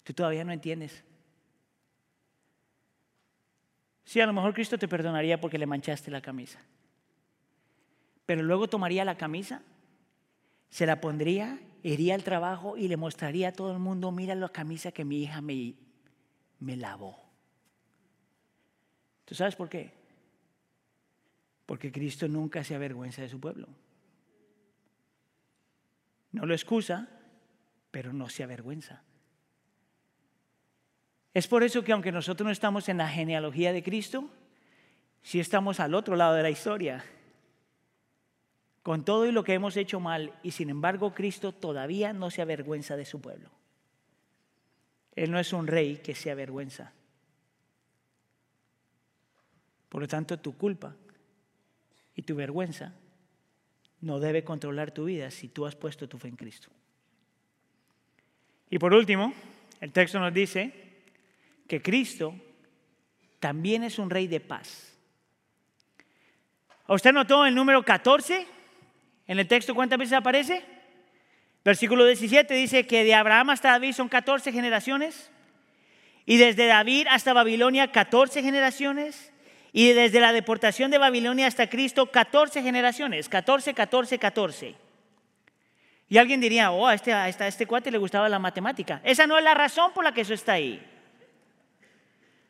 tú todavía no entiendes. Sí, a lo mejor Cristo te perdonaría porque le manchaste la camisa. Pero luego tomaría la camisa, se la pondría, iría al trabajo y le mostraría a todo el mundo, mira la camisa que mi hija me, me lavó. ¿Tú sabes por qué? Porque Cristo nunca se avergüenza de su pueblo. No lo excusa, pero no se avergüenza. Es por eso que aunque nosotros no estamos en la genealogía de Cristo, sí estamos al otro lado de la historia. Con todo y lo que hemos hecho mal, y sin embargo Cristo todavía no se avergüenza de su pueblo. Él no es un rey que se avergüenza. Por lo tanto, tu culpa y tu vergüenza no debe controlar tu vida si tú has puesto tu fe en Cristo. Y por último, el texto nos dice que Cristo también es un rey de paz. ¿Usted notó el número 14? En el texto, ¿cuántas veces aparece? Versículo 17 dice que de Abraham hasta David son 14 generaciones. Y desde David hasta Babilonia 14 generaciones. Y desde la deportación de Babilonia hasta Cristo, 14 generaciones, 14, 14, 14. Y alguien diría, oh, a este, a este cuate le gustaba la matemática. Esa no es la razón por la que eso está ahí.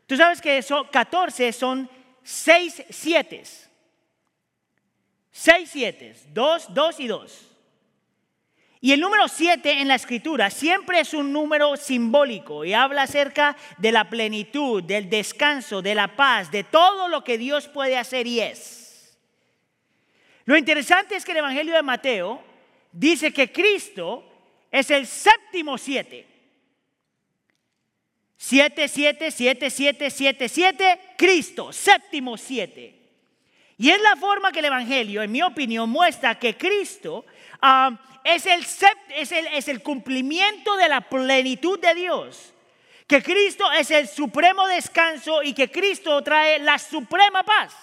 Tú sabes que eso, 14 son 6 siete. 6 siete, 2, 2 y 2. Y el número 7 en la escritura siempre es un número simbólico y habla acerca de la plenitud, del descanso, de la paz, de todo lo que Dios puede hacer y es. Lo interesante es que el Evangelio de Mateo dice que Cristo es el séptimo siete. Siete, siete, siete, siete, siete, siete, Cristo, séptimo siete. Y es la forma que el Evangelio, en mi opinión, muestra que Cristo ah, es el, cumplimiento de la plenitud de Dios. Que Cristo es el supremo descanso y que Cristo trae la suprema paz.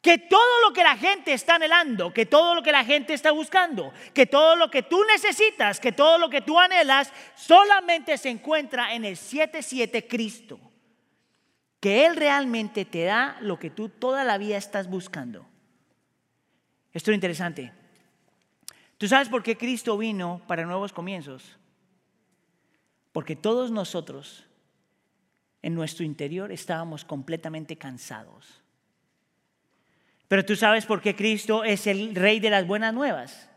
Que todo lo que la gente está anhelando, que todo lo que la gente está buscando, que todo lo que tú necesitas, que todo lo que tú anhelas, solamente se encuentra en el 7-7 Cristo. Que Él realmente te da lo que tú toda la vida estás buscando. Esto es interesante. ¿Tú sabes por qué Cristo vino para nuevos comienzos? Porque todos nosotros en nuestro interior estábamos completamente cansados. Pero tú sabes por qué Cristo es el rey de las buenas nuevas.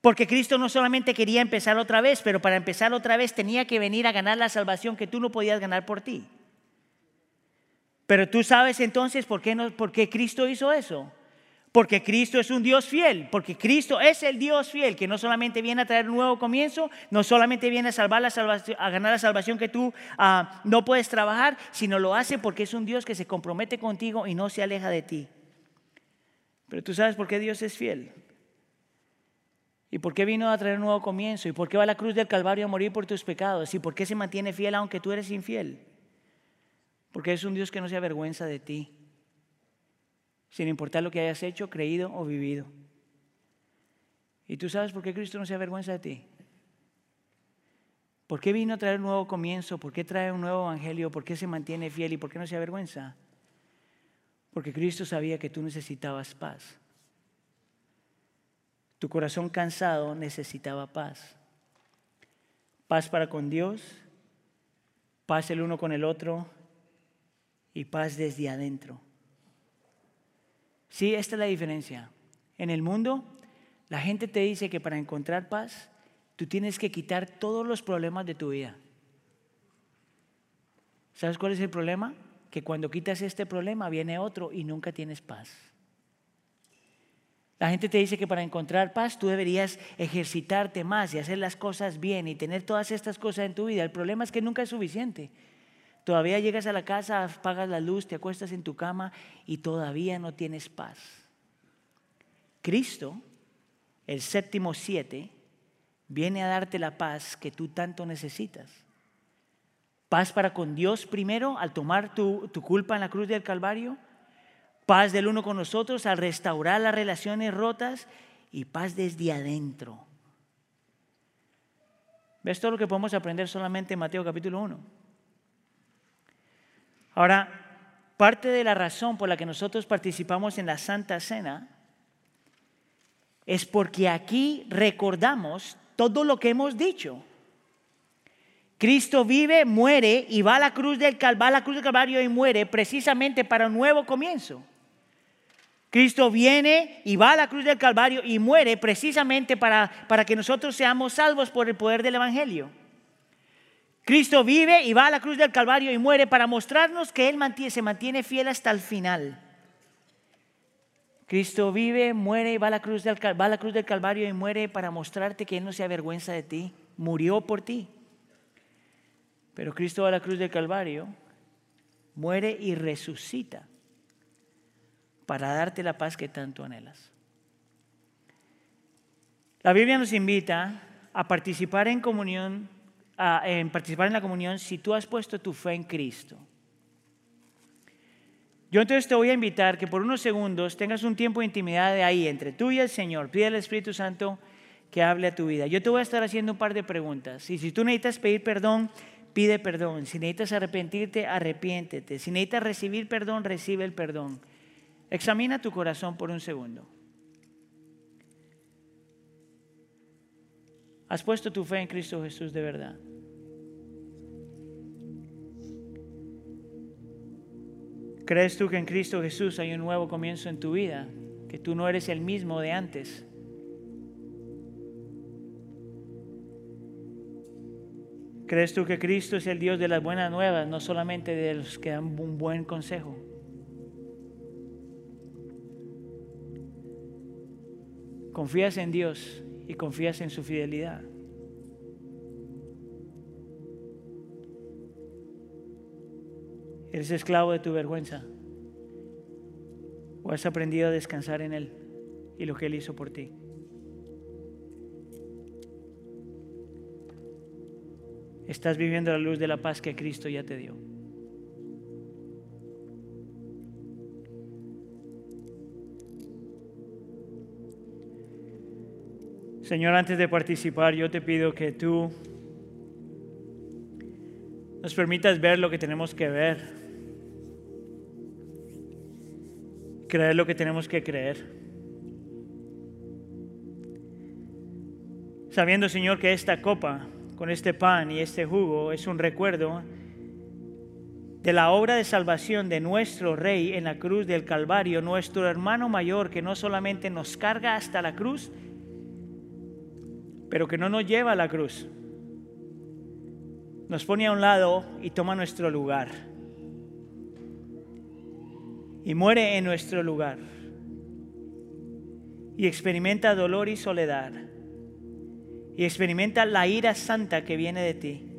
Porque Cristo no solamente quería empezar otra vez, pero para empezar otra vez tenía que venir a ganar la salvación que tú no podías ganar por ti. Pero tú sabes entonces por qué, no, por qué Cristo hizo eso. Porque Cristo es un Dios fiel, porque Cristo es el Dios fiel que no solamente viene a traer un nuevo comienzo, no solamente viene a, salvar la salvación, a ganar la salvación que tú ah, no puedes trabajar, sino lo hace porque es un Dios que se compromete contigo y no se aleja de ti. Pero tú sabes por qué Dios es fiel. ¿Y por qué vino a traer un nuevo comienzo? ¿Y por qué va a la cruz del Calvario a morir por tus pecados? ¿Y por qué se mantiene fiel aunque tú eres infiel? Porque es un Dios que no se avergüenza de ti, sin importar lo que hayas hecho, creído o vivido. ¿Y tú sabes por qué Cristo no se avergüenza de ti? ¿Por qué vino a traer un nuevo comienzo? ¿Por qué trae un nuevo evangelio? ¿Por qué se mantiene fiel y por qué no se avergüenza? Porque Cristo sabía que tú necesitabas paz. Tu corazón cansado necesitaba paz. Paz para con Dios, paz el uno con el otro y paz desde adentro. Sí, esta es la diferencia. En el mundo, la gente te dice que para encontrar paz, tú tienes que quitar todos los problemas de tu vida. ¿Sabes cuál es el problema? Que cuando quitas este problema viene otro y nunca tienes paz. La gente te dice que para encontrar paz tú deberías ejercitarte más y hacer las cosas bien y tener todas estas cosas en tu vida. El problema es que nunca es suficiente. Todavía llegas a la casa, apagas la luz, te acuestas en tu cama y todavía no tienes paz. Cristo, el séptimo siete, viene a darte la paz que tú tanto necesitas. Paz para con Dios primero al tomar tu, tu culpa en la cruz del Calvario paz del uno con nosotros al restaurar las relaciones rotas y paz desde adentro. ¿Ves todo lo que podemos aprender solamente en Mateo capítulo 1? Ahora, parte de la razón por la que nosotros participamos en la Santa Cena es porque aquí recordamos todo lo que hemos dicho. Cristo vive, muere y va a la cruz del, Calvario y muere precisamente para un nuevo comienzo. Cristo viene y va a la cruz del Calvario y muere precisamente para, para que nosotros seamos salvos por el poder del Evangelio. Cristo vive y va a la cruz del Calvario y muere para mostrarnos que Él se mantiene fiel hasta el final. Cristo vive, muere y va a, la cruz del, va a la cruz del Calvario y muere para mostrarte que Él no se avergüenza de ti. Murió por ti. Pero Cristo va a la cruz del Calvario, muere y resucita para darte la paz que tanto anhelas. La Biblia nos invita a participar en comunión, en participar en la comunión si tú has puesto tu fe en Cristo. Yo entonces te voy a invitar que por unos segundos tengas un tiempo de intimidad de ahí entre tú y el Señor. Pide al Espíritu Santo que hable a tu vida. Yo te voy a estar haciendo un par de preguntas. Y si tú necesitas pedir perdón, pide perdón. Si necesitas arrepentirte, arrepiéntete. Si necesitas recibir perdón, recibe el perdón. Examina tu corazón por un segundo. ¿Has puesto tu fe en Cristo Jesús de verdad? ¿Crees tú que en Cristo Jesús hay un nuevo comienzo en tu vida? Que tú no eres el mismo de antes. ¿Crees tú que Cristo es el Dios de las buenas nuevas, no solamente de los que dan un buen consejo? confías en Dios y confías en su fidelidad. ¿Eres esclavo de tu vergüenza? ¿O has aprendido a descansar en Él y lo que Él hizo por ti? Estás viviendo la luz de la paz que Cristo ya te dio. Señor, antes de participar, yo te pido que tú nos permitas ver lo que tenemos que ver, creer lo que tenemos que creer. Sabiendo, Señor, que esta copa con este pan y este jugo es un recuerdo de la obra de salvación de nuestro Rey en la cruz del Calvario, nuestro hermano mayor que no solamente nos carga hasta la cruz, pero que no nos lleva a la cruz. Nos pone a un lado y toma nuestro lugar. Y muere en nuestro lugar. Y experimenta dolor y soledad. Y experimenta la ira santa que viene de ti.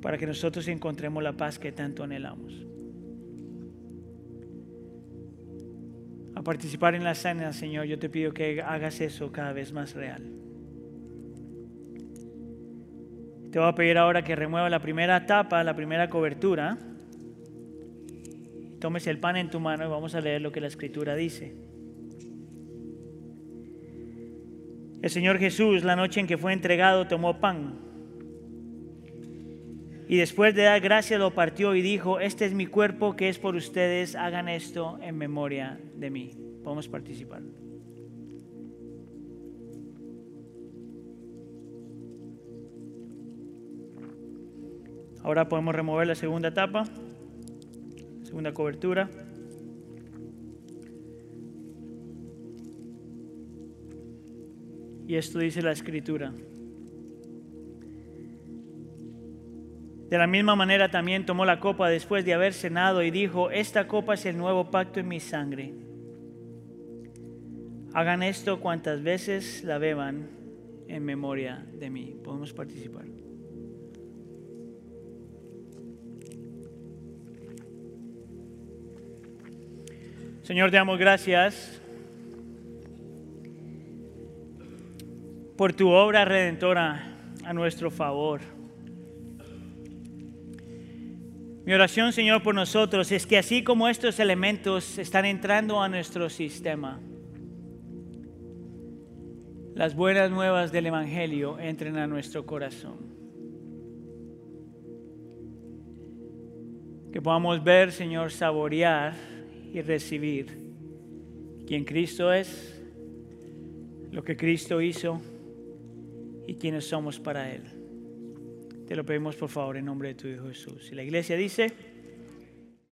Para que nosotros encontremos la paz que tanto anhelamos. Participar en la cena, Señor, yo te pido que hagas eso cada vez más real. Te voy a pedir ahora que remueva la primera tapa, la primera cobertura. Tomes el pan en tu mano y vamos a leer lo que la escritura dice. El Señor Jesús, la noche en que fue entregado, tomó pan. Y después de dar gracias lo partió y dijo, este es mi cuerpo que es por ustedes, hagan esto en memoria de mí. Podemos participar. Ahora podemos remover la segunda tapa, segunda cobertura. Y esto dice la escritura. De la misma manera también tomó la copa después de haber cenado y dijo, esta copa es el nuevo pacto en mi sangre. Hagan esto cuantas veces la beban en memoria de mí. Podemos participar. Señor, te damos gracias por tu obra redentora a nuestro favor. Mi oración, Señor, por nosotros es que así como estos elementos están entrando a nuestro sistema, las buenas nuevas del Evangelio entren a nuestro corazón. Que podamos ver, Señor, saborear y recibir quién Cristo es, lo que Cristo hizo y quiénes somos para Él. Te lo pedimos por favor en nombre de tu Hijo Jesús. Y la iglesia dice...